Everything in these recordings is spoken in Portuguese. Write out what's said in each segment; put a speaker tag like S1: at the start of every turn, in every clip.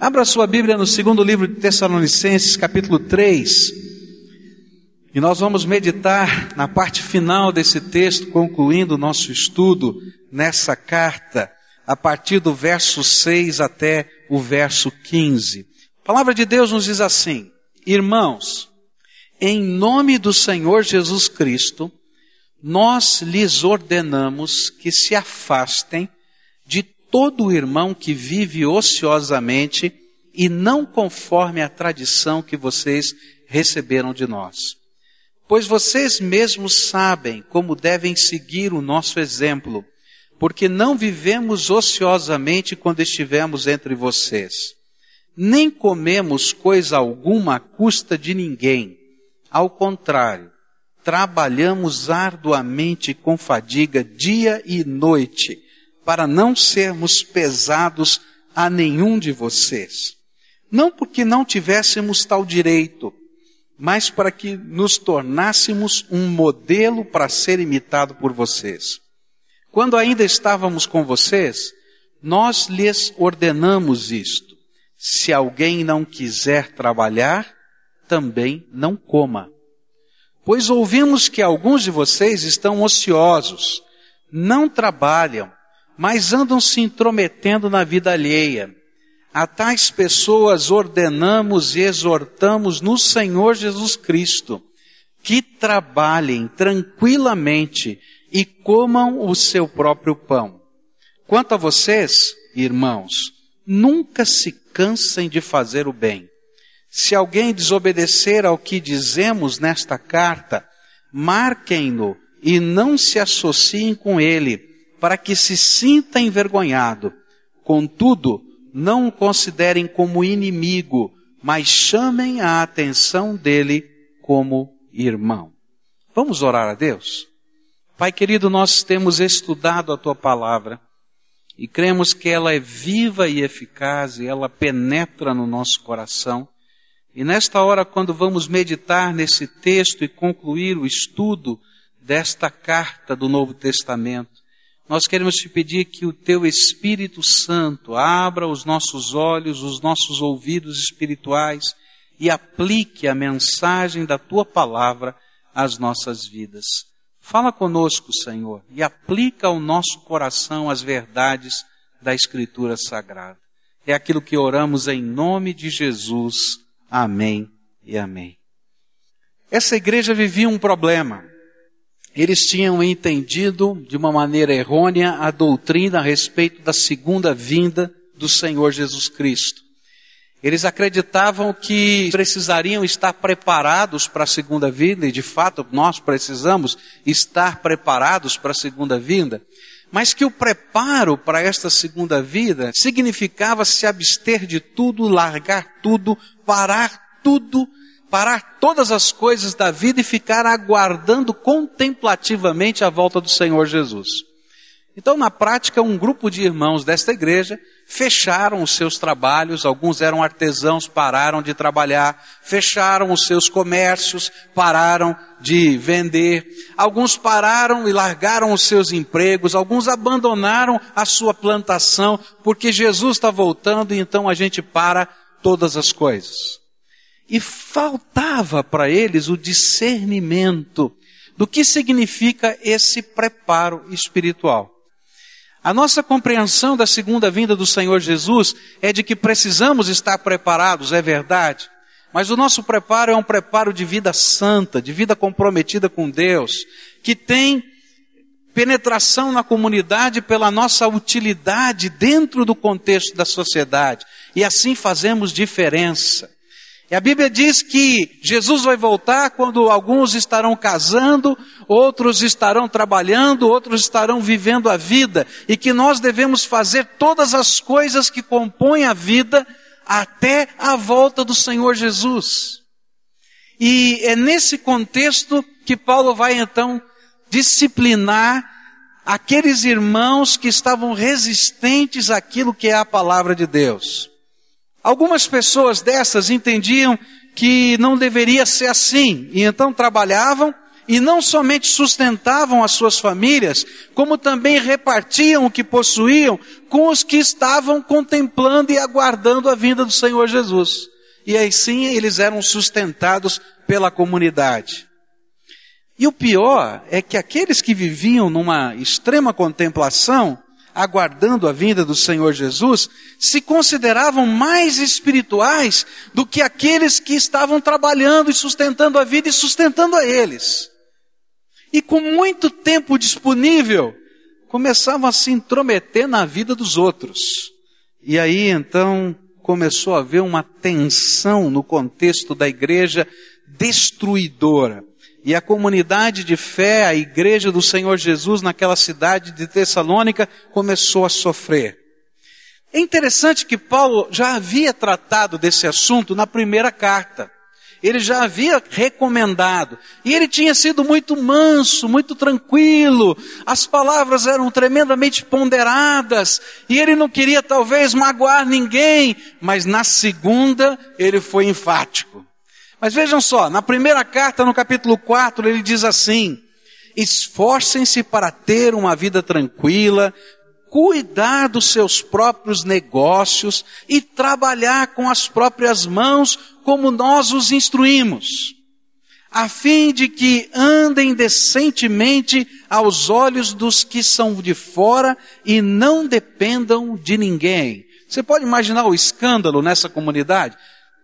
S1: Abra sua Bíblia no segundo livro de Tessalonicenses, capítulo 3. E nós vamos meditar na parte final desse texto, concluindo o nosso estudo nessa carta, a partir do verso 6 até o verso 15. A palavra de Deus nos diz assim: Irmãos, em nome do Senhor Jesus Cristo, nós lhes ordenamos que se afastem de todo irmão que vive ociosamente e não conforme a tradição que vocês receberam de nós. Pois vocês mesmos sabem como devem seguir o nosso exemplo, porque não vivemos ociosamente quando estivemos entre vocês. Nem comemos coisa alguma à custa de ninguém. Ao contrário, trabalhamos arduamente com fadiga dia e noite, para não sermos pesados a nenhum de vocês. Não porque não tivéssemos tal direito, mas para que nos tornássemos um modelo para ser imitado por vocês. Quando ainda estávamos com vocês, nós lhes ordenamos isto. Se alguém não quiser trabalhar, também não coma. Pois ouvimos que alguns de vocês estão ociosos, não trabalham, mas andam se intrometendo na vida alheia. A tais pessoas ordenamos e exortamos no Senhor Jesus Cristo que trabalhem tranquilamente e comam o seu próprio pão. Quanto a vocês, irmãos, nunca se cansem de fazer o bem. Se alguém desobedecer ao que dizemos nesta carta, marquem-no e não se associem com ele, para que se sinta envergonhado. Contudo, não o considerem como inimigo, mas chamem a atenção dele como irmão. Vamos orar a Deus? Pai querido, nós temos estudado a tua palavra e cremos que ela é viva e eficaz e ela penetra no nosso coração. E nesta hora, quando vamos meditar nesse texto e concluir o estudo desta carta do Novo Testamento, nós queremos te pedir que o teu Espírito Santo abra os nossos olhos, os nossos ouvidos espirituais e aplique a mensagem da tua palavra às nossas vidas. Fala conosco, Senhor, e aplica ao nosso coração as verdades da Escritura Sagrada. É aquilo que oramos em nome de Jesus. Amém e amém. Essa igreja vivia um problema eles tinham entendido de uma maneira errônea a doutrina a respeito da segunda vinda do Senhor Jesus Cristo. Eles acreditavam que precisariam estar preparados para a segunda vinda, e de fato nós precisamos estar preparados para a segunda vinda, mas que o preparo para esta segunda vida significava se abster de tudo, largar tudo, parar tudo parar todas as coisas da vida e ficar aguardando contemplativamente a volta do Senhor Jesus. Então, na prática, um grupo de irmãos desta igreja fecharam os seus trabalhos, alguns eram artesãos, pararam de trabalhar, fecharam os seus comércios, pararam de vender, alguns pararam e largaram os seus empregos, alguns abandonaram a sua plantação, porque Jesus está voltando e então a gente para todas as coisas. E faltava para eles o discernimento do que significa esse preparo espiritual. A nossa compreensão da segunda vinda do Senhor Jesus é de que precisamos estar preparados, é verdade. Mas o nosso preparo é um preparo de vida santa, de vida comprometida com Deus, que tem penetração na comunidade pela nossa utilidade dentro do contexto da sociedade. E assim fazemos diferença. E a Bíblia diz que Jesus vai voltar quando alguns estarão casando, outros estarão trabalhando, outros estarão vivendo a vida, e que nós devemos fazer todas as coisas que compõem a vida até a volta do Senhor Jesus. E é nesse contexto que Paulo vai então disciplinar aqueles irmãos que estavam resistentes àquilo que é a palavra de Deus. Algumas pessoas dessas entendiam que não deveria ser assim, e então trabalhavam, e não somente sustentavam as suas famílias, como também repartiam o que possuíam com os que estavam contemplando e aguardando a vinda do Senhor Jesus. E aí sim eles eram sustentados pela comunidade. E o pior é que aqueles que viviam numa extrema contemplação, aguardando a vinda do Senhor Jesus, se consideravam mais espirituais do que aqueles que estavam trabalhando e sustentando a vida e sustentando a eles. E com muito tempo disponível, começavam a se intrometer na vida dos outros. E aí então começou a haver uma tensão no contexto da igreja destruidora. E a comunidade de fé, a igreja do Senhor Jesus naquela cidade de Tessalônica começou a sofrer. É interessante que Paulo já havia tratado desse assunto na primeira carta. Ele já havia recomendado. E ele tinha sido muito manso, muito tranquilo. As palavras eram tremendamente ponderadas. E ele não queria talvez magoar ninguém. Mas na segunda, ele foi enfático. Mas vejam só, na primeira carta, no capítulo 4, ele diz assim: esforcem-se para ter uma vida tranquila, cuidar dos seus próprios negócios e trabalhar com as próprias mãos, como nós os instruímos, a fim de que andem decentemente aos olhos dos que são de fora e não dependam de ninguém. Você pode imaginar o escândalo nessa comunidade?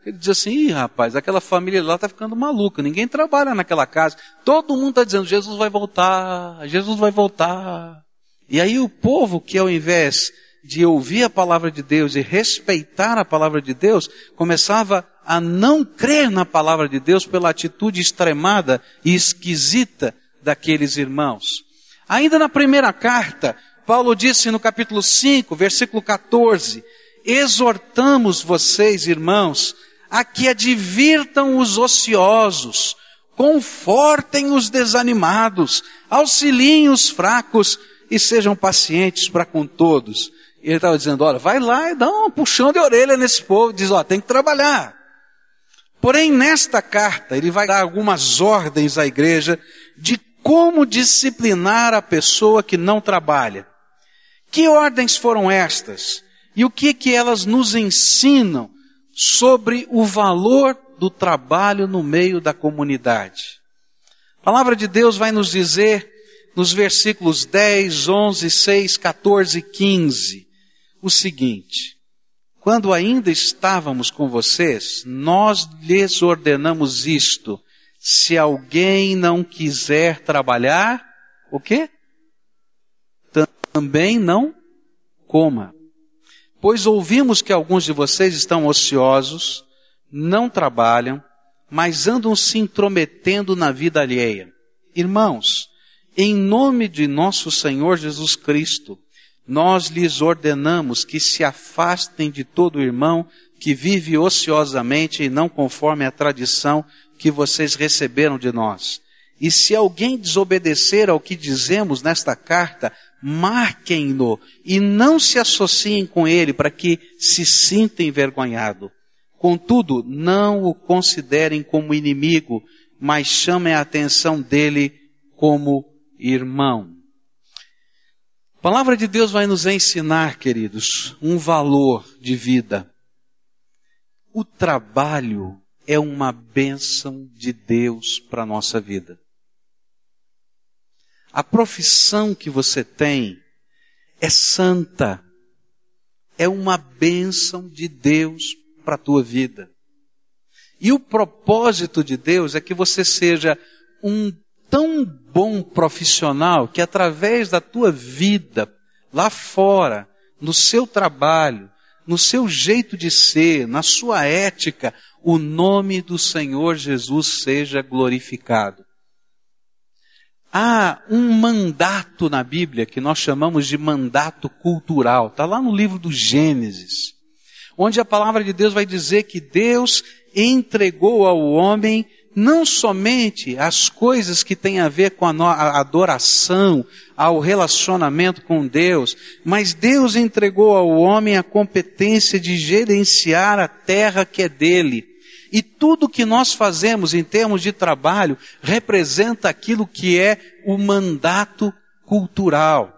S1: Ele diz assim, Ih, rapaz, aquela família lá está ficando maluca, ninguém trabalha naquela casa. Todo mundo está dizendo, Jesus vai voltar, Jesus vai voltar. E aí o povo que ao invés de ouvir a palavra de Deus e respeitar a palavra de Deus, começava a não crer na palavra de Deus pela atitude extremada e esquisita daqueles irmãos. Ainda na primeira carta, Paulo disse no capítulo 5, versículo 14, exortamos vocês, irmãos, a que advirtam os ociosos, confortem os desanimados, auxiliem os fracos e sejam pacientes para com todos. Ele estava dizendo, olha, vai lá e dá um puxão de orelha nesse povo, diz, ó, tem que trabalhar. Porém, nesta carta, ele vai dar algumas ordens à igreja de como disciplinar a pessoa que não trabalha. Que ordens foram estas? E o que que elas nos ensinam sobre o valor do trabalho no meio da comunidade. A palavra de Deus vai nos dizer nos versículos 10, 11, 6, 14 e 15 o seguinte: Quando ainda estávamos com vocês, nós lhes ordenamos isto: se alguém não quiser trabalhar, o quê? Também não coma. Pois ouvimos que alguns de vocês estão ociosos, não trabalham, mas andam se intrometendo na vida alheia. Irmãos, em nome de nosso Senhor Jesus Cristo, nós lhes ordenamos que se afastem de todo irmão que vive ociosamente e não conforme a tradição que vocês receberam de nós. E se alguém desobedecer ao que dizemos nesta carta, marquem-no e não se associem com ele para que se sinta envergonhado. Contudo, não o considerem como inimigo, mas chamem a atenção dele como irmão. A palavra de Deus vai nos ensinar, queridos, um valor de vida. O trabalho é uma bênção de Deus para a nossa vida. A profissão que você tem é santa. É uma bênção de Deus para a tua vida. E o propósito de Deus é que você seja um tão bom profissional que através da tua vida, lá fora, no seu trabalho, no seu jeito de ser, na sua ética, o nome do Senhor Jesus seja glorificado. Há um mandato na Bíblia que nós chamamos de mandato cultural. Está lá no livro do Gênesis, onde a palavra de Deus vai dizer que Deus entregou ao homem não somente as coisas que têm a ver com a adoração, ao relacionamento com Deus, mas Deus entregou ao homem a competência de gerenciar a terra que é dele E tudo que nós fazemos em termos de trabalho representa aquilo que é o mandato cultural.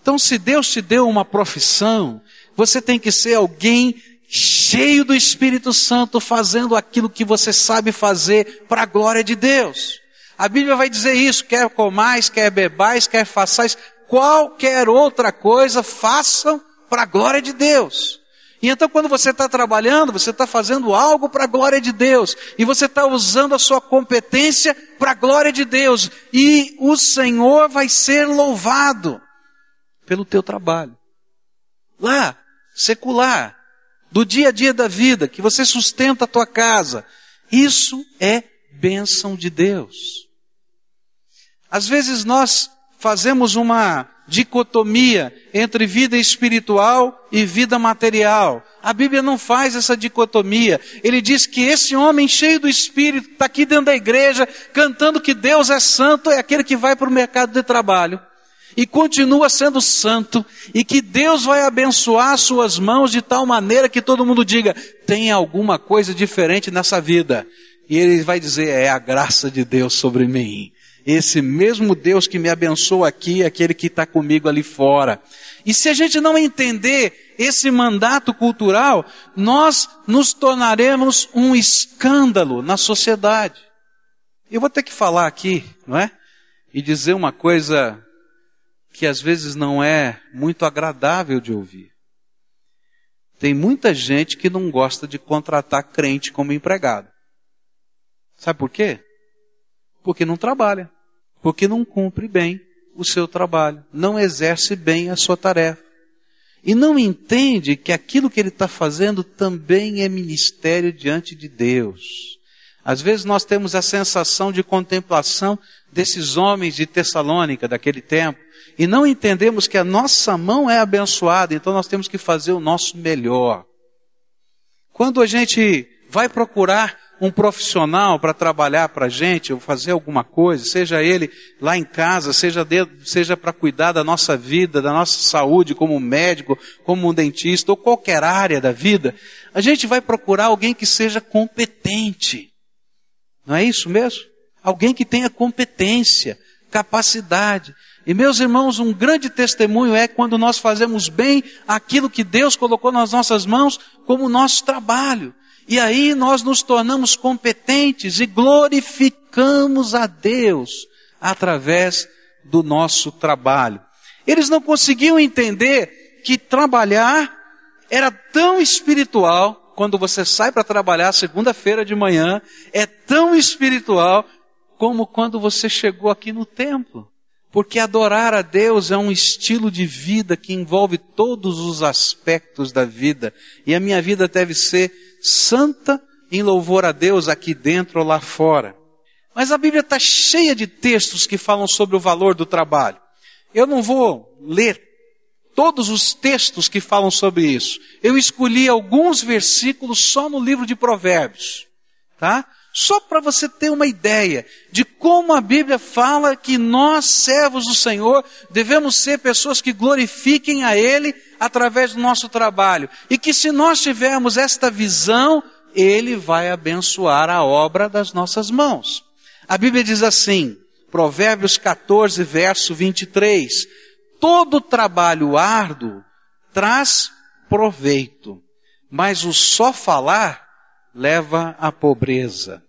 S1: Então, se Deus te deu uma profissão, você tem que ser alguém cheio do Espírito Santo, fazendo aquilo que você sabe fazer para a glória de Deus. A Bíblia vai dizer isso, quer comais, quer bebais, quer façais, qualquer outra coisa, façam para a glória de Deus. E então quando você está trabalhando, você está fazendo algo para a glória de Deus. E você está usando a sua competência para a glória de Deus. E o Senhor vai ser louvado pelo teu trabalho. Lá, secular, do dia a dia da vida, que você sustenta a tua casa. Isso é bênção de Deus. Às vezes nós fazemos uma dicotomia entre vida espiritual e vida material. A Bíblia não faz essa dicotomia. Ele diz que esse homem cheio do Espírito está aqui dentro da igreja cantando que Deus é santo, é aquele que vai para o mercado de trabalho e continua sendo santo e que Deus vai abençoar suas mãos de tal maneira que todo mundo diga, tem alguma coisa diferente nessa vida. E ele vai dizer, é a graça de Deus sobre mim. Esse mesmo Deus que me abençoa aqui aquele que está comigo ali fora. E se a gente não entender esse mandato cultural, nós nos tornaremos um escândalo na sociedade. Eu vou ter que falar aqui, não é? E dizer uma coisa que às vezes não é muito agradável de ouvir. Tem muita gente que não gosta de contratar crente como empregado. Sabe por quê? Porque não trabalha. Porque não cumpre bem o seu trabalho. Não exerce bem a sua tarefa. E não entende que aquilo que ele está fazendo também é ministério diante de Deus. Às vezes nós temos a sensação de contemplação desses homens de Tessalônica daquele tempo e não entendemos que a nossa mão é abençoada, então nós temos que fazer o nosso melhor. Quando a gente vai procurar um profissional para trabalhar para a gente, ou fazer alguma coisa, seja ele lá em casa, seja, seja para cuidar da nossa vida, da nossa saúde, como médico, como um dentista, ou qualquer área da vida, a gente vai procurar alguém que seja competente. Não é isso mesmo? Alguém que tenha competência, capacidade. E meus irmãos, um grande testemunho é quando nós fazemos bem aquilo que Deus colocou nas nossas mãos como nosso trabalho. E aí nós nos tornamos competentes e glorificamos a Deus através do nosso trabalho. Eles não conseguiam entender que trabalhar era tão espiritual quando você sai para trabalhar segunda-feira de manhã, é tão espiritual como quando você chegou aqui no templo. Porque adorar a Deus é um estilo de vida que envolve todos os aspectos da vida. E a minha vida deve ser santa em louvor a Deus aqui dentro ou lá fora. Mas a Bíblia está cheia de textos que falam sobre o valor do trabalho. Eu não vou ler todos os textos que falam sobre isso. Eu escolhi alguns versículos só no livro de Provérbios, tá? Só para você ter uma ideia de como a Bíblia fala que nós, servos do Senhor, devemos ser pessoas que glorifiquem a Ele através do nosso trabalho. E que se nós tivermos esta visão, Ele vai abençoar a obra das nossas mãos. A Bíblia diz assim, Provérbios 14, verso 23, todo trabalho árduo traz proveito, mas o só falar leva à pobreza.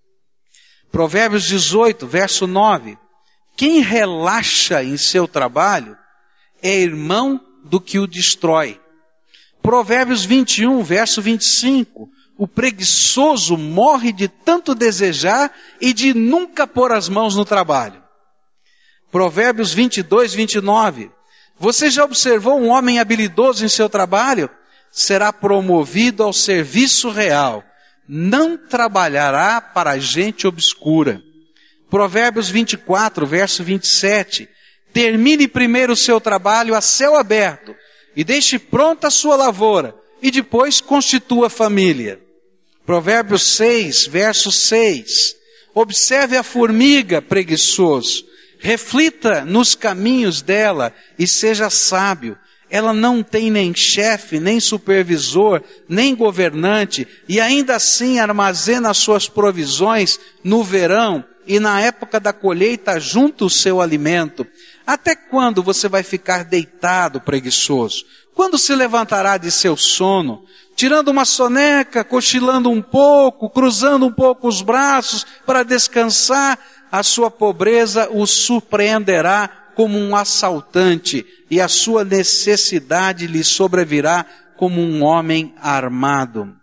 S1: Provérbios 18, verso 9. Quem relaxa em seu trabalho é irmão do que o destrói. Provérbios 21, verso 25. O preguiçoso morre de tanto desejar e de nunca pôr as mãos no trabalho. Provérbios 22, 29. Você já observou um homem habilidoso em seu trabalho? Será promovido ao serviço real. Não trabalhará para gente obscura. Provérbios 24, verso 27. Termine primeiro o seu trabalho a céu aberto e deixe pronta a sua lavoura e depois constitua família. Provérbios 6, verso 6. Observe a formiga, preguiçoso. Reflita nos caminhos dela e seja sábio. Ela não tem nem chefe, nem supervisor, nem governante, e ainda assim armazena suas provisões no verão e na época da colheita junto o seu alimento. Até quando você vai ficar deitado preguiçoso? Quando se levantará de seu sono? Tirando uma soneca, cochilando um pouco, cruzando um pouco os braços para descansar, a sua pobreza o surpreenderá como um assaltante e a sua necessidade lhe sobrevirá como um homem armado.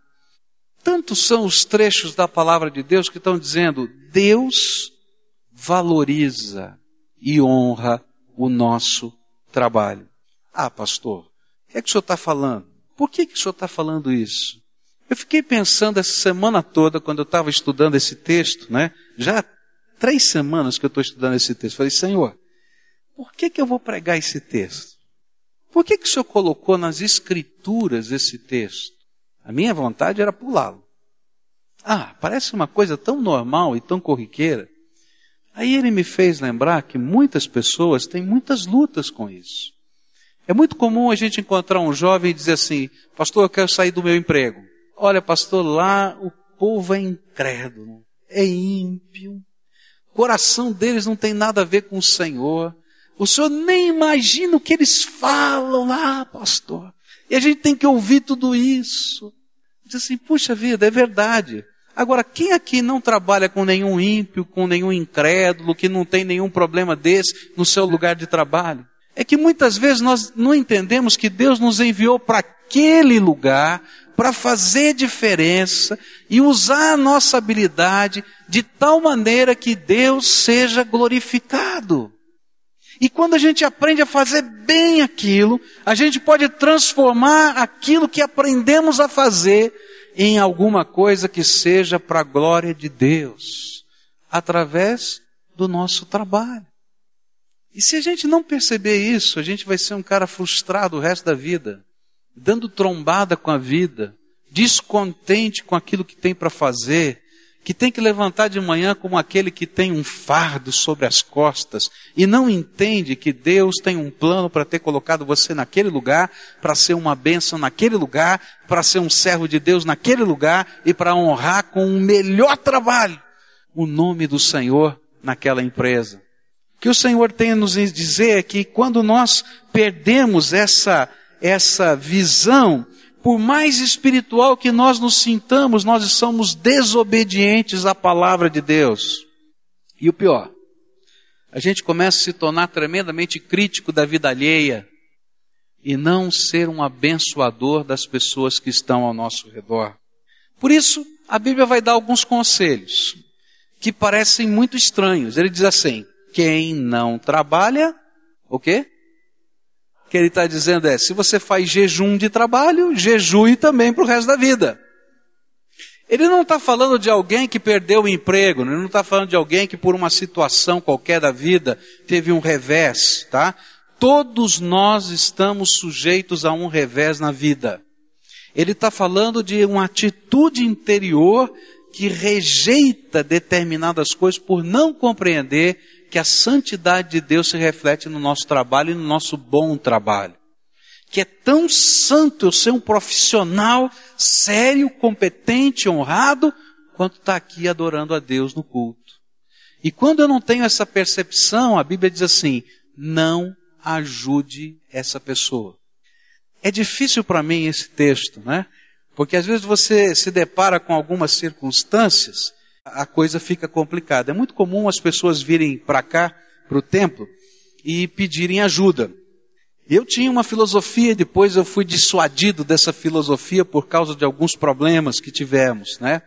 S1: Tantos são os trechos da palavra de Deus que estão dizendo: Deus valoriza e honra o nosso trabalho. Ah, pastor, o que é que o senhor está falando? Por que, que o senhor está falando isso? Eu fiquei pensando essa semana toda, quando eu estava estudando esse texto, né? Já há três semanas que eu estou estudando esse texto. Falei, Senhor, por que, que eu vou pregar esse texto? Por que, que o senhor colocou nas escrituras esse texto? A minha vontade era pulá-lo. Ah, parece uma coisa tão normal e tão corriqueira. Aí ele me fez lembrar que muitas pessoas têm muitas lutas com isso. É muito comum a gente encontrar um jovem e dizer assim, pastor, eu quero sair do meu emprego. Olha, pastor, lá o povo é incrédulo, é ímpio, o coração deles não tem nada a ver com o Senhor. O senhor nem imagina o que eles falam lá, pastor. E a gente tem que ouvir tudo isso. Diz assim, puxa vida, é verdade. Agora, quem aqui não trabalha com nenhum ímpio, com nenhum incrédulo, que não tem nenhum problema desse no seu lugar de trabalho? É que muitas vezes nós não entendemos que Deus nos enviou para aquele lugar para fazer diferença e usar a nossa habilidade de tal maneira que Deus seja glorificado. E quando a gente aprende a fazer bem aquilo, a gente pode transformar aquilo que aprendemos a fazer em alguma coisa que seja para a glória de Deus, através do nosso trabalho. E se a gente não perceber isso, a gente vai ser um cara frustrado o resto da vida, dando trombada com a vida, descontente com aquilo que tem para fazer, que tem que levantar de manhã como aquele que tem um fardo sobre as costas e não entende que Deus tem um plano para ter colocado você naquele lugar, para ser uma bênção naquele lugar, para ser um servo de Deus naquele lugar e para honrar com o melhor trabalho o nome do Senhor naquela empresa. O que o Senhor tem a nos dizer é que quando nós perdemos essa, essa visão por mais espiritual que nós nos sintamos, nós somos desobedientes à palavra de Deus. E o pior, a gente começa a se tornar tremendamente crítico da vida alheia e não ser um abençoador das pessoas que estão ao nosso redor. Por isso, a Bíblia vai dar alguns conselhos que parecem muito estranhos. Ele diz assim: quem não trabalha, o quê? Que ele está dizendo é: se você faz jejum de trabalho, jejue também para o resto da vida. Ele não está falando de alguém que perdeu o emprego, ele não está falando de alguém que por uma situação qualquer da vida teve um revés, tá? Todos nós estamos sujeitos a um revés na vida. Ele está falando de uma atitude interior que rejeita determinadas coisas por não compreender que a santidade de Deus se reflete no nosso trabalho e no nosso bom trabalho. Que é tão santo eu ser um profissional sério, competente, honrado, quanto está aqui adorando a Deus no culto. E quando eu não tenho essa percepção, a Bíblia diz assim: não ajude essa pessoa. É difícil para mim esse texto, né? Porque às vezes você se depara com algumas circunstâncias a coisa fica complicada. É muito comum as pessoas virem para cá, para o templo, e pedirem ajuda. Eu tinha uma filosofia, depois eu fui dissuadido dessa filosofia por causa de alguns problemas que tivemos, né?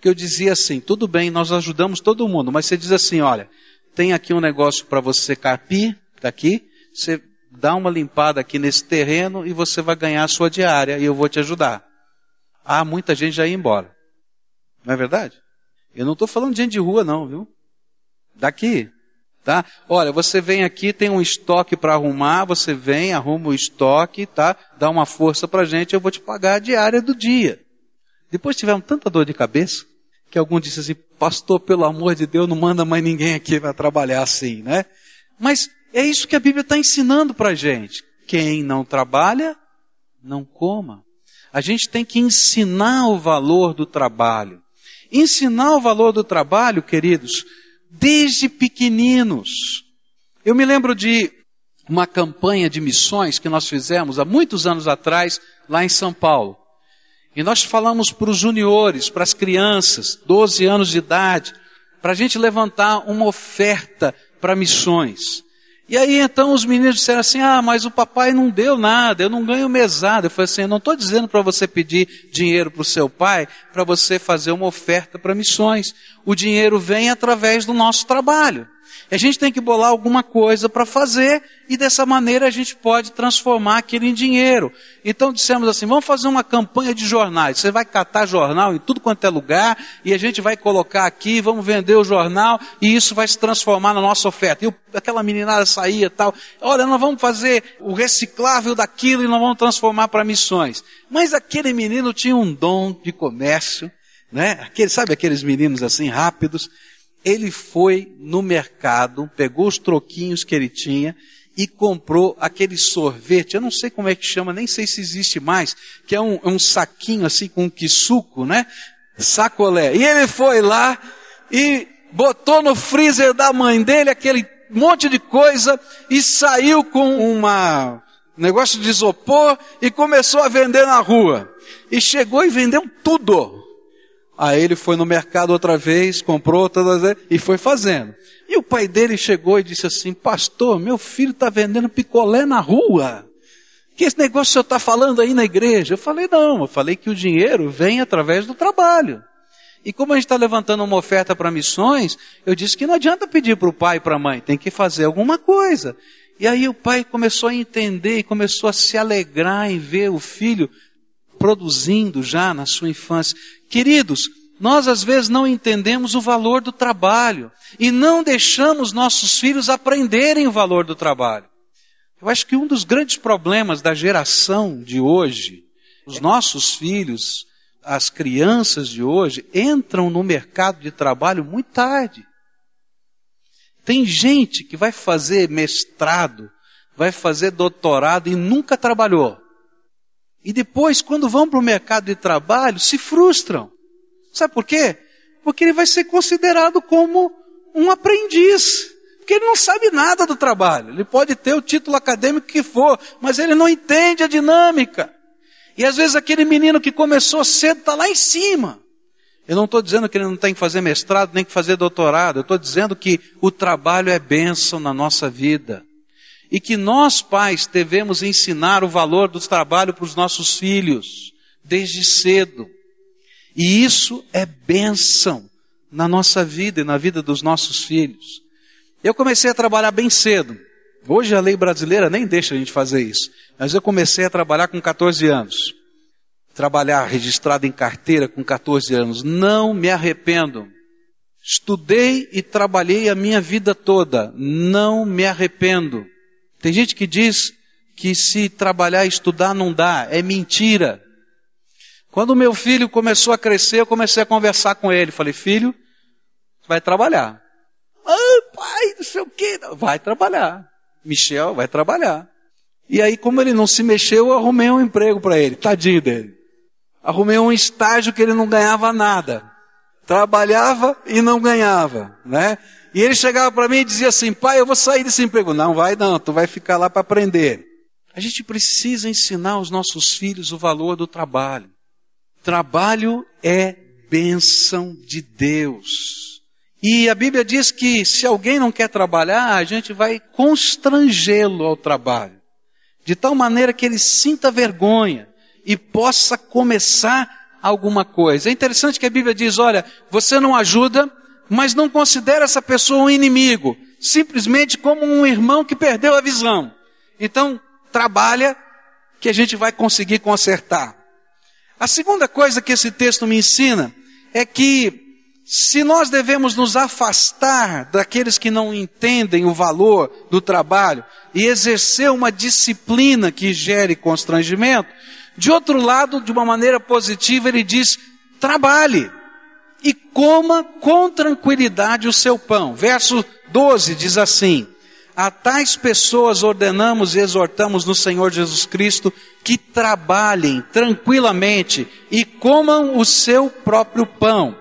S1: Que eu dizia assim, tudo bem, nós ajudamos todo mundo, mas você diz assim, olha, tem aqui um negócio para você carpir, daqui, você dá uma limpada aqui nesse terreno e você vai ganhar a sua diária e eu vou te ajudar. Ah, muita gente já ia embora. Não é verdade? Eu não estou falando de gente de rua, não, viu? Daqui. Tá? Olha, você vem aqui, tem um estoque para arrumar, você vem, arruma o estoque, tá? Dá uma força para gente, eu vou te pagar a diária do dia. Depois tivemos tanta dor de cabeça, que algum disse assim, pastor, pelo amor de Deus, não manda mais ninguém aqui para trabalhar assim, né? Mas é isso que a Bíblia está ensinando para gente. quem não trabalha, não coma. A gente tem que ensinar o valor do trabalho. Ensinar o valor do trabalho, queridos, desde pequeninos. Eu me lembro de uma campanha de missões que nós fizemos há muitos anos atrás, lá em São Paulo. E nós falamos para os juniores, para as crianças, 12 anos de idade, para a gente levantar uma oferta para missões. E aí então os meninos disseram assim: Ah, mas o papai não deu nada, eu não ganho mesada. Eu falei assim: Eu não estou dizendo para você pedir dinheiro para o seu pai para você fazer uma oferta para missões. O dinheiro vem através do nosso trabalho. A gente tem que bolar alguma coisa para fazer e dessa maneira a gente pode transformar aquilo em dinheiro. Então dissemos assim, vamos fazer uma campanha de jornais. Você vai catar jornal em tudo quanto é lugar e a gente vai colocar aqui, vamos vender o jornal e isso vai se transformar na nossa oferta. E aquela meninada saía tal. Olha, nós vamos fazer o reciclável daquilo e nós vamos transformar para missões. Mas aquele menino tinha um dom de comércio, né? Aquele, sabe aqueles meninos assim rápidos? Ele foi no mercado, pegou os troquinhos que ele tinha e comprou aquele sorvete, eu não sei como é que chama, nem sei se existe mais, que é um, é um saquinho assim com um quisuco, né? Sacolé. E ele foi lá e botou no freezer da mãe dele aquele monte de coisa e saiu com uma negócio de isopor e começou a vender na rua. E chegou e vendeu tudo. Aí ele foi no mercado outra vez, comprou todas e foi fazendo. E o pai dele chegou e disse assim: Pastor, meu filho está vendendo picolé na rua. Que esse negócio o senhor está falando aí na igreja? Eu falei: Não, eu falei que o dinheiro vem através do trabalho. E como a gente está levantando uma oferta para missões, eu disse que não adianta pedir para o pai e para a mãe, tem que fazer alguma coisa. E aí o pai começou a entender e começou a se alegrar em ver o filho produzindo já na sua infância. Queridos, nós às vezes não entendemos o valor do trabalho e não deixamos nossos filhos aprenderem o valor do trabalho. Eu acho que um dos grandes problemas da geração de hoje, os nossos filhos, as crianças de hoje, entram no mercado de trabalho muito tarde. Tem gente que vai fazer mestrado, vai fazer doutorado e nunca trabalhou. E depois, quando vão para o mercado de trabalho, se frustram. Sabe por quê? Porque ele vai ser considerado como um aprendiz. Porque ele não sabe nada do trabalho. Ele pode ter o título acadêmico que for, mas ele não entende a dinâmica. E às vezes aquele menino que começou cedo está lá em cima. Eu não estou dizendo que ele não tem que fazer mestrado, nem que fazer doutorado. Eu estou dizendo que o trabalho é bênção na nossa vida e que nós, pais, devemos ensinar o valor do trabalho para os nossos filhos, desde cedo. E isso é bênção na nossa vida e na vida dos nossos filhos. Eu comecei a trabalhar bem cedo. Hoje a lei brasileira nem deixa a gente fazer isso. Mas eu comecei a trabalhar com 14 anos. Trabalhar registrado em carteira com 14 anos. Não me arrependo. Estudei e trabalhei a minha vida toda. Não me arrependo. Tem gente que diz que se trabalhar e estudar não dá, é mentira. Quando meu filho começou a crescer, eu comecei a conversar com ele. Falei, filho, vai trabalhar. Ah, pai, não sei o quê. Vai trabalhar. Michel, vai trabalhar. E aí, como ele não se mexeu, eu arrumei um emprego para ele. Tadinho dele. Arrumei um estágio que ele não ganhava nada. Trabalhava e não ganhava, né? E ele chegava para mim e dizia assim: pai, eu vou sair desse emprego. Não, vai não, tu vai ficar lá para aprender. A gente precisa ensinar aos nossos filhos o valor do trabalho. Trabalho é bênção de Deus. E a Bíblia diz que se alguém não quer trabalhar, a gente vai constrangê-lo ao trabalho. De tal maneira que ele sinta vergonha e possa começar alguma coisa. É interessante que a Bíblia diz: olha, você não ajuda, mas não considera essa pessoa um inimigo, simplesmente como um irmão que perdeu a visão. Então, trabalha que a gente vai conseguir consertar. A segunda coisa que esse texto me ensina é que se nós devemos nos afastar daqueles que não entendem o valor do trabalho e exercer uma disciplina que gere constrangimento, de outro lado, de uma maneira positiva, ele diz: trabalhe e coma com tranquilidade o seu pão. Verso 12 diz assim: a tais pessoas ordenamos e exortamos no Senhor Jesus Cristo que trabalhem tranquilamente e comam o seu próprio pão.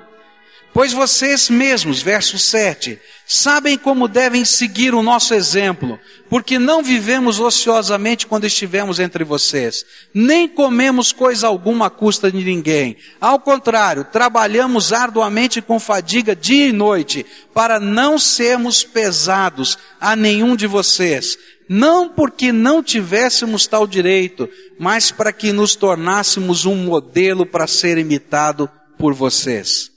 S1: Pois vocês mesmos, verso 7, sabem como devem seguir o nosso exemplo, porque não vivemos ociosamente quando estivemos entre vocês, nem comemos coisa alguma à custa de ninguém. Ao contrário, trabalhamos arduamente com fadiga dia e noite, para não sermos pesados a nenhum de vocês. Não porque não tivéssemos tal direito, mas para que nos tornássemos um modelo para ser imitado por vocês.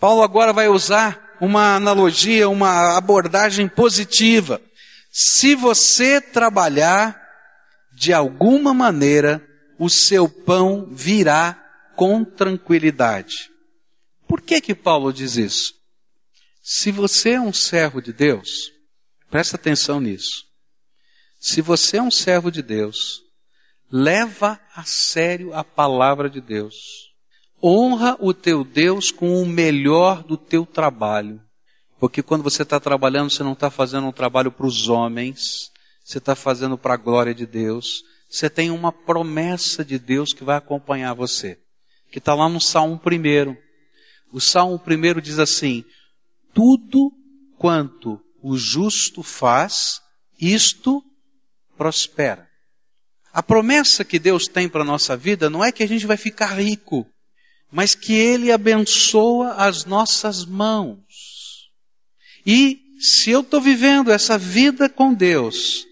S1: Paulo agora vai usar uma analogia, uma abordagem positiva. Se você trabalhar, de alguma maneira, o seu pão virá com tranquilidade. Por que que Paulo diz isso? Se você é um servo de Deus, presta atenção nisso. Se você é um servo de Deus, leva a sério a palavra de Deus. Honra o teu Deus com o melhor do teu trabalho. Porque quando você está trabalhando, você não está fazendo um trabalho para os homens, você está fazendo para a glória de Deus. Você tem uma promessa de Deus que vai acompanhar você. Que está lá no Salmo 1. O Salmo 1 diz assim: Tudo quanto o justo faz, isto prospera. A promessa que Deus tem para a nossa vida não é que a gente vai ficar rico, mas que Ele abençoa as nossas mãos. E se eu estou vivendo essa vida com Deus,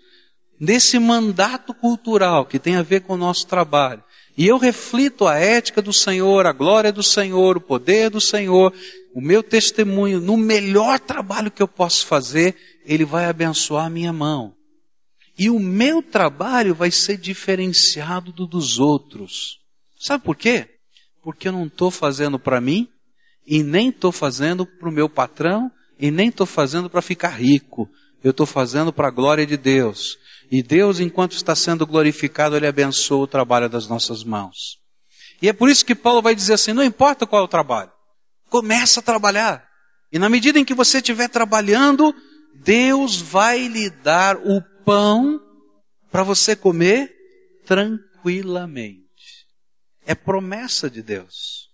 S1: nesse mandato cultural que tem a ver com o nosso trabalho, e eu reflito a ética do Senhor, a glória do Senhor, o poder do Senhor, o meu testemunho, no melhor trabalho que eu posso fazer, Ele vai abençoar a minha mão. E o meu trabalho vai ser diferenciado do dos outros. Sabe por quê? Porque eu não estou fazendo para mim e nem estou fazendo para o meu patrão e nem estou fazendo para ficar rico. Eu estou fazendo para a glória de Deus. E Deus, enquanto está sendo glorificado, Ele abençoa o trabalho das nossas mãos. E é por isso que Paulo vai dizer assim: não importa qual é o trabalho, começa a trabalhar. E na medida em que você estiver trabalhando, Deus vai lhe dar o pão para você comer tranquilamente. É promessa de Deus.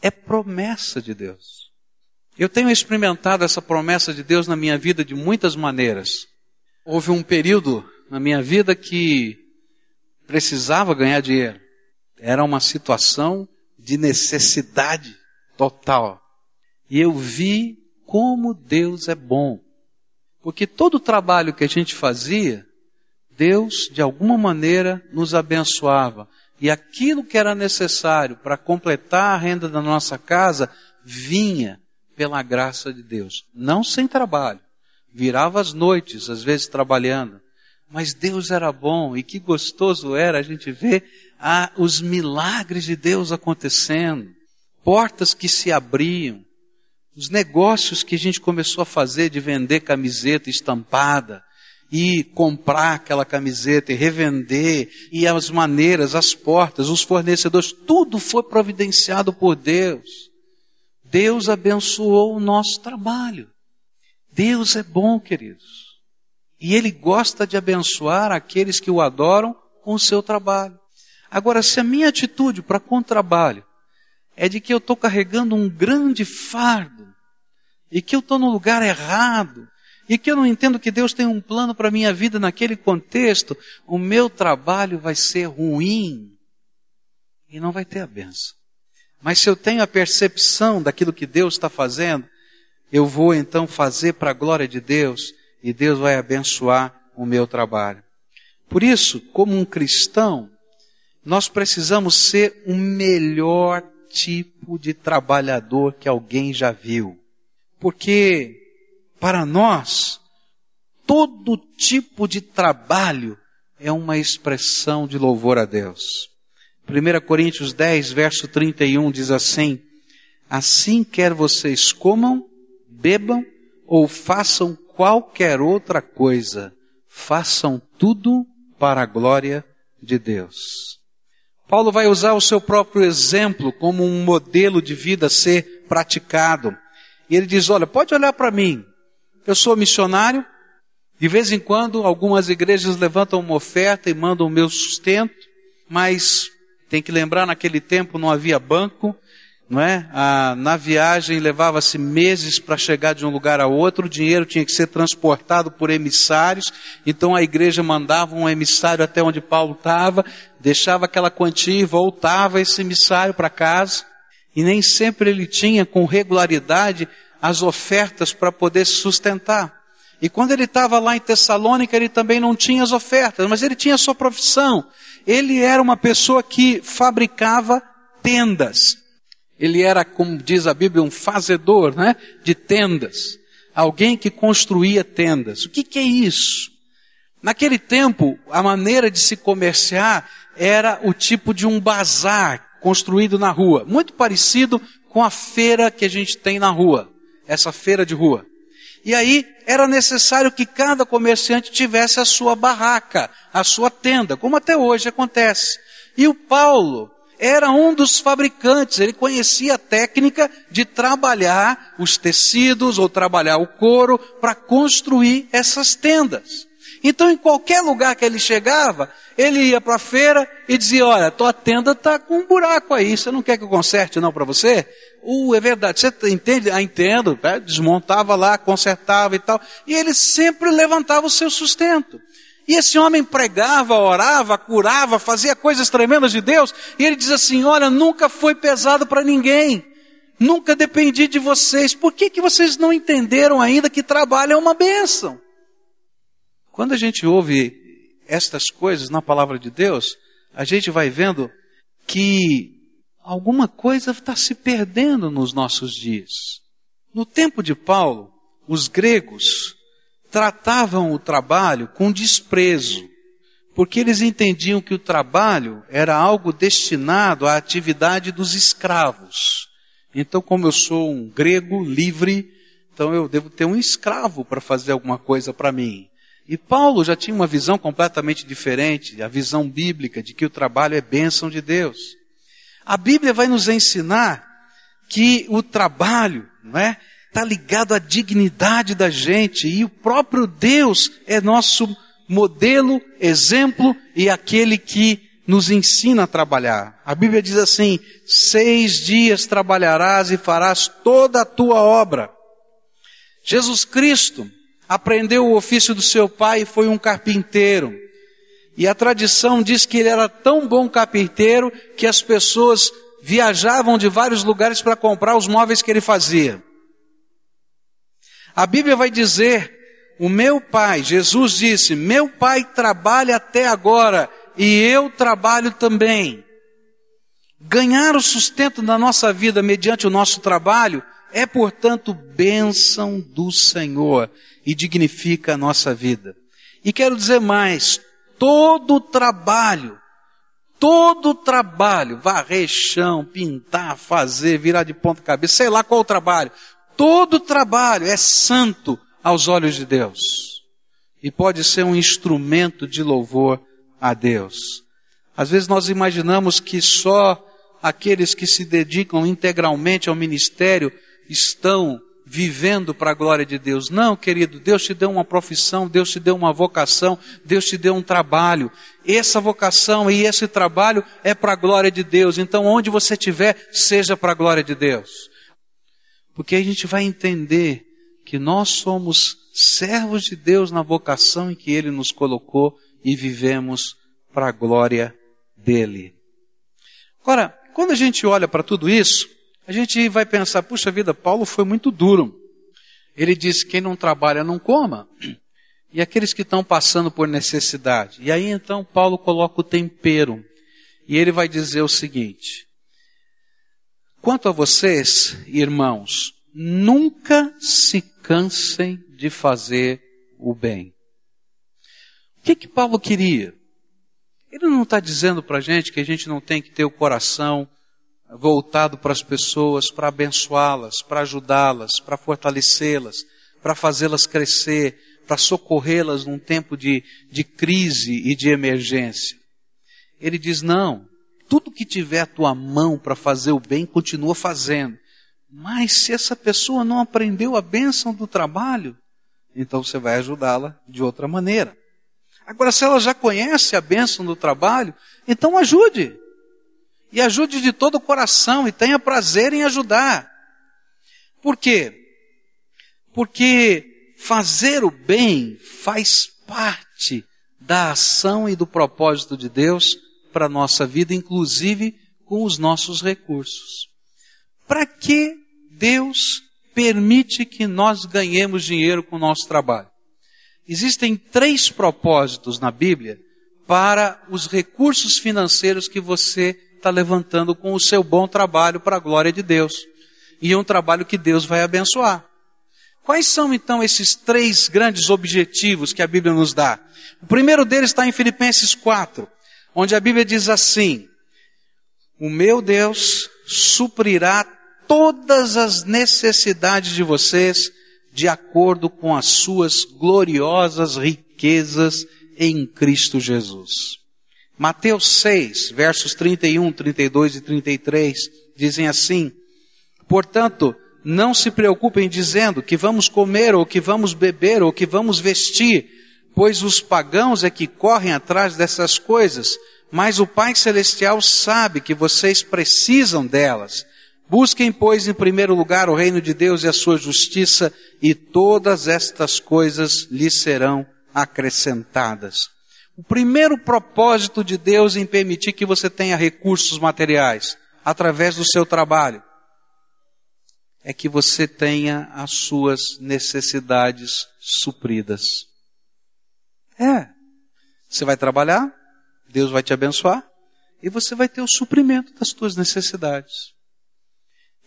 S1: É promessa de Deus. Eu tenho experimentado essa promessa de Deus na minha vida de muitas maneiras. Houve um período na minha vida que precisava ganhar dinheiro. Era uma situação de necessidade total. E eu vi como Deus é bom. Porque todo o trabalho que a gente fazia, Deus, de alguma maneira, nos abençoava. E aquilo que era necessário para completar a renda da nossa casa, vinha pela graça de Deus. Não sem trabalho. Virava as noites, às vezes trabalhando. Mas Deus era bom e que gostoso era a gente ver ah, os milagres de Deus acontecendo. Portas que se abriam. Os negócios que a gente começou a fazer de vender camiseta estampada e comprar aquela camiseta e revender, e as maneiras, as portas, os fornecedores, tudo foi providenciado por Deus. Deus abençoou o nosso trabalho. Deus é bom, queridos. E Ele gosta de abençoar aqueles que o adoram com o seu trabalho. Agora, se a minha atitude para com o trabalho é de que eu estou carregando um grande fardo, e que eu estou no lugar errado, e que eu não entendo que Deus tem um plano para a minha vida naquele contexto, o meu trabalho vai ser ruim e não vai ter a benção. Mas se eu tenho a percepção daquilo que Deus está fazendo, eu vou então fazer para a glória de Deus e Deus vai abençoar o meu trabalho. Por isso, como um cristão, nós precisamos ser o melhor tipo de trabalhador que alguém já viu. Porque, para nós, todo tipo de trabalho é uma expressão de louvor a Deus. 1 Coríntios 10, verso 31 diz assim: Assim quer vocês comam, bebam ou façam qualquer outra coisa, façam tudo para a glória de Deus. Paulo vai usar o seu próprio exemplo como um modelo de vida a ser praticado. E ele diz: Olha, pode olhar para mim, eu sou missionário, De vez em quando, algumas igrejas levantam uma oferta e mandam o meu sustento, mas tem que lembrar, naquele tempo não havia banco, não é? Ah, na viagem levava-se meses para chegar de um lugar a outro, o dinheiro tinha que ser transportado por emissários, então a igreja mandava um emissário até onde Paulo estava, deixava aquela quantia e voltava esse emissário para casa, e nem sempre ele tinha com regularidade as ofertas para poder se sustentar. E quando ele estava lá em Tessalônica, ele também não tinha as ofertas, mas ele tinha a sua profissão. Ele era uma pessoa que fabricava tendas. Ele era, como diz a Bíblia, um fazedor né, de tendas. Alguém que construía tendas. O que, que é isso? Naquele tempo, a maneira de se comerciar era o tipo de um bazar construído na rua. Muito parecido com a feira que a gente tem na rua. Essa feira de rua. E aí era necessário que cada comerciante tivesse a sua barraca, a sua tenda, como até hoje acontece. E o Paulo era um dos fabricantes, ele conhecia a técnica de trabalhar os tecidos ou trabalhar o couro para construir essas tendas. Então, em qualquer lugar que ele chegava, ele ia para a feira e dizia: Olha, tua tenda está com um buraco aí, você não quer que eu conserte não para você? Uh, é verdade, você entende? Ah, entendo. Né? Desmontava lá, consertava e tal. E ele sempre levantava o seu sustento. E esse homem pregava, orava, curava, fazia coisas tremendas de Deus. E ele diz assim: Olha, nunca foi pesado para ninguém. Nunca dependi de vocês. Por que, que vocês não entenderam ainda que trabalho é uma bênção? Quando a gente ouve estas coisas na palavra de Deus, a gente vai vendo que alguma coisa está se perdendo nos nossos dias. No tempo de Paulo, os gregos tratavam o trabalho com desprezo, porque eles entendiam que o trabalho era algo destinado à atividade dos escravos. Então, como eu sou um grego livre, então eu devo ter um escravo para fazer alguma coisa para mim. E Paulo já tinha uma visão completamente diferente, a visão bíblica de que o trabalho é bênção de Deus. A Bíblia vai nos ensinar que o trabalho, não é? Está ligado à dignidade da gente e o próprio Deus é nosso modelo, exemplo e aquele que nos ensina a trabalhar. A Bíblia diz assim: seis dias trabalharás e farás toda a tua obra. Jesus Cristo aprendeu o ofício do seu pai e foi um carpinteiro. E a tradição diz que ele era tão bom carpinteiro que as pessoas viajavam de vários lugares para comprar os móveis que ele fazia. A Bíblia vai dizer: o meu pai, Jesus disse, meu pai trabalha até agora e eu trabalho também. Ganhar o sustento da nossa vida mediante o nosso trabalho é, portanto, bênção do Senhor e dignifica a nossa vida. E quero dizer mais, todo trabalho, todo trabalho, varrer chão, pintar, fazer, virar de ponta cabeça, sei lá qual o trabalho, todo trabalho é santo aos olhos de Deus. E pode ser um instrumento de louvor a Deus. Às vezes nós imaginamos que só aqueles que se dedicam integralmente ao ministério estão vivendo para a glória de Deus. Não, querido, Deus te deu uma profissão, Deus te deu uma vocação, Deus te deu um trabalho. Essa vocação e esse trabalho é para a glória de Deus. Então, onde você estiver, seja para a glória de Deus. Porque a gente vai entender que nós somos servos de Deus na vocação em que Ele nos colocou e vivemos para a glória dEle. Agora, quando a gente olha para tudo isso, a gente vai pensar, puxa vida, Paulo foi muito duro. Ele disse, quem não trabalha não coma. E aqueles que estão passando por necessidade. E aí então Paulo coloca o tempero. E ele vai dizer o seguinte: Quanto a vocês, irmãos, nunca se cansem de fazer o bem. O que que Paulo queria? Ele não está dizendo para a gente que a gente não tem que ter o coração voltado para as pessoas, para abençoá-las, para ajudá-las, para fortalecê-las, para fazê-las crescer, para socorrê-las num tempo de, de crise e de emergência. Ele diz: não, tudo que tiver a tua mão para fazer o bem, continua fazendo. Mas se essa pessoa não aprendeu a bênção do trabalho, então você vai ajudá-la de outra maneira. Agora, se ela já conhece a bênção do trabalho, então ajude. E ajude de todo o coração e tenha prazer em ajudar. Por quê? Porque fazer o bem faz parte da ação e do propósito de Deus para a nossa vida, inclusive com os nossos recursos. Para que Deus permite que nós ganhemos dinheiro com o nosso trabalho? Existem três propósitos na Bíblia para os recursos financeiros que você está levantando com o seu bom trabalho para a glória de Deus. E é um trabalho que Deus vai abençoar. Quais são então esses três grandes objetivos que a Bíblia nos dá? O primeiro deles está em Filipenses 4, onde a Bíblia diz assim: O meu Deus suprirá todas as necessidades de vocês de acordo com as suas gloriosas riquezas em Cristo Jesus. Mateus 6, versos 31, 32 e 33 dizem assim: Portanto, não se preocupem dizendo que vamos comer ou que vamos beber ou que vamos vestir, pois os pagãos é que correm atrás dessas coisas, mas o Pai Celestial sabe que vocês precisam delas. Busquem, pois, em primeiro lugar o reino de Deus e a sua justiça, e todas estas coisas lhes serão acrescentadas. O primeiro propósito de Deus em permitir que você tenha recursos materiais através do seu trabalho é que você tenha as suas necessidades supridas. É. Você vai trabalhar, Deus vai te abençoar e você vai ter o suprimento das suas necessidades.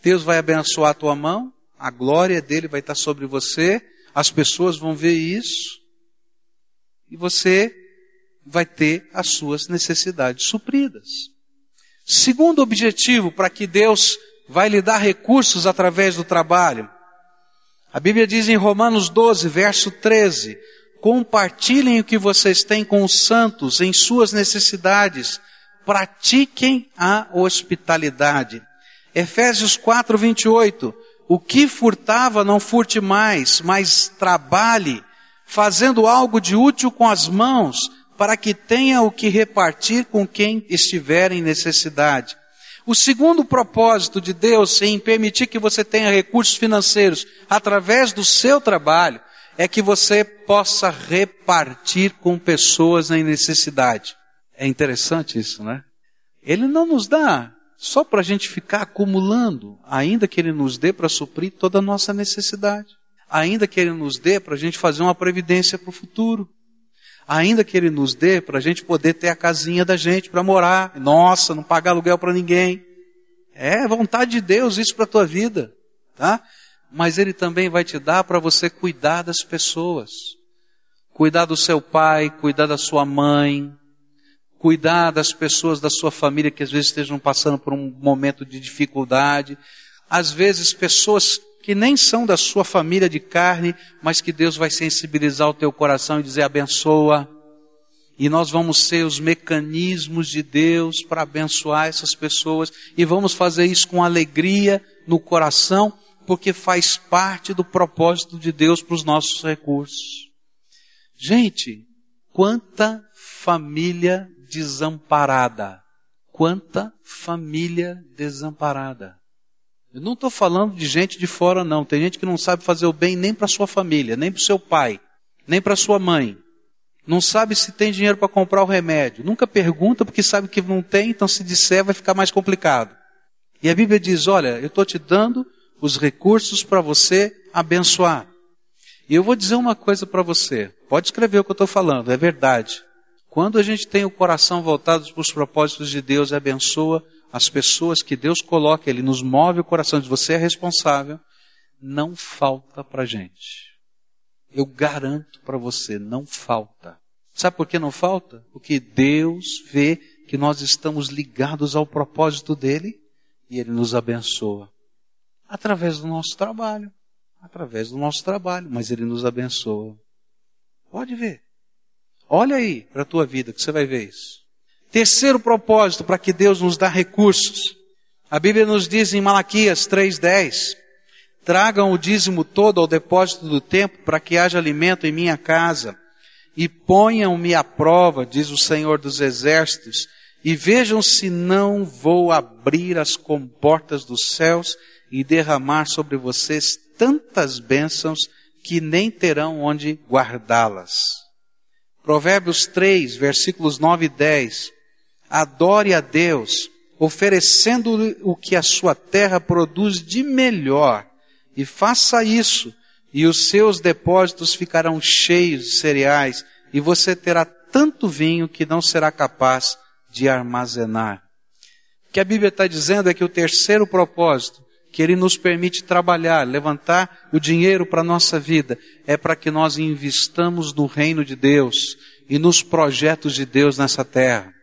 S1: Deus vai abençoar a tua mão, a glória dele vai estar sobre você, as pessoas vão ver isso, e você vai ter as suas necessidades supridas. Segundo objetivo para que Deus vai lhe dar recursos através do trabalho. A Bíblia diz em Romanos 12, verso 13: compartilhem o que vocês têm com os santos em suas necessidades, pratiquem a hospitalidade. Efésios 4, 28. O que furtava, não furte mais, mas trabalhe, fazendo algo de útil com as mãos, para que tenha o que repartir com quem estiver em necessidade. O segundo propósito de Deus em permitir que você tenha recursos financeiros através do seu trabalho é que você possa repartir com pessoas em necessidade. É interessante isso, né? Ele não nos dá só para a gente ficar acumulando, ainda que Ele nos dê para suprir toda a nossa necessidade, ainda que Ele nos dê para a gente fazer uma previdência para o futuro, ainda que Ele nos dê para a gente poder ter a casinha da gente para morar, nossa, não pagar aluguel para ninguém. É vontade de Deus isso para a tua vida, tá? Mas Ele também vai te dar para você cuidar das pessoas, cuidar do seu pai, cuidar da sua mãe, cuidar das pessoas da sua família que às vezes estejam passando por um momento de dificuldade, às vezes pessoas que nem são da sua família de carne, mas que Deus vai sensibilizar o teu coração e dizer abençoa. E nós vamos ser os mecanismos de Deus para abençoar essas pessoas e vamos fazer isso com alegria no coração, porque faz parte do propósito de Deus para os nossos recursos. Gente, quanta família desamparada. Quanta família desamparada. Eu não estou falando de gente de fora, não. Tem gente que não sabe fazer o bem nem para sua família, nem para seu pai, nem para sua mãe. Não sabe se tem dinheiro para comprar o remédio. Nunca pergunta porque sabe que não tem, então se disser vai ficar mais complicado. E a Bíblia diz: olha, eu estou te dando os recursos para você abençoar. E eu vou dizer uma coisa para você. Pode escrever o que eu estou falando, é verdade. Quando a gente tem o coração voltado para os propósitos de Deus e abençoa as pessoas que Deus coloca, Ele nos move o coração de você é responsável, não falta para gente. Eu garanto para você, não falta. Sabe por que não falta? Porque Deus vê que nós estamos ligados ao propósito dele e ele nos abençoa. Através do nosso trabalho. Através do nosso trabalho, mas ele nos abençoa. Pode ver. Olha aí para a tua vida que você vai ver isso. Terceiro propósito para que Deus nos dá recursos. A Bíblia nos diz em Malaquias 3:10: Tragam o dízimo todo ao depósito do templo para que haja alimento em minha casa. E ponham-me à prova, diz o Senhor dos Exércitos, e vejam se não vou abrir as comportas dos céus e derramar sobre vocês tantas bênçãos que nem terão onde guardá-las. Provérbios 3, versículos 9 e 10. Adore a Deus, oferecendo o que a sua terra produz de melhor, e faça isso, e os seus depósitos ficarão cheios de cereais, e você terá tanto vinho que não será capaz de armazenar. O que a Bíblia está dizendo é que o terceiro propósito, que Ele nos permite trabalhar, levantar o dinheiro para a nossa vida, é para que nós investamos no reino de Deus e nos projetos de Deus nessa terra.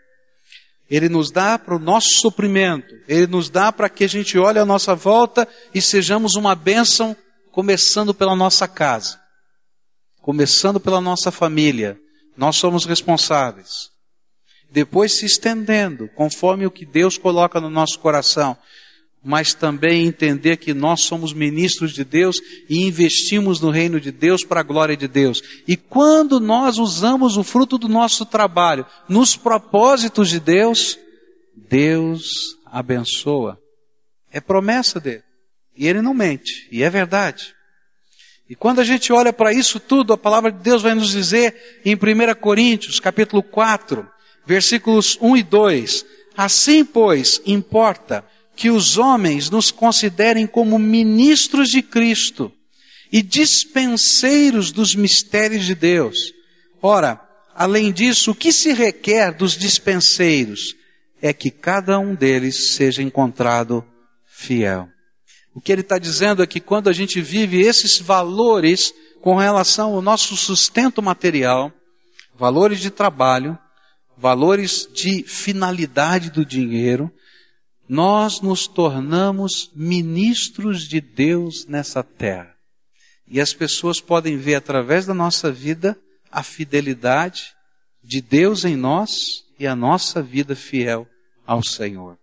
S1: Ele nos dá para o nosso suprimento, Ele nos dá para que a gente olhe à nossa volta e sejamos uma bênção, começando pela nossa casa, começando pela nossa família. Nós somos responsáveis. Depois se estendendo, conforme o que Deus coloca no nosso coração, mas também entender que nós somos ministros de Deus e investimos no reino de Deus para a glória de Deus. E quando nós usamos o fruto do nosso trabalho nos propósitos de Deus, Deus abençoa. É promessa dele. E ele não mente. E é verdade. E quando a gente olha para isso tudo, a palavra de Deus vai nos dizer em 1 Coríntios, capítulo 4, versículos 1 e 2, assim pois importa que os homens nos considerem como ministros de Cristo e dispenseiros dos mistérios de Deus. Ora, além disso, o que se requer dos dispenseiros é que cada um deles seja encontrado fiel. O que ele está dizendo é que quando a gente vive esses valores com relação ao nosso sustento material, valores de trabalho, valores de finalidade do dinheiro, nós nos tornamos ministros de Deus nessa terra. E as pessoas podem ver através da nossa vida a fidelidade de Deus em nós e a nossa vida fiel ao Senhor.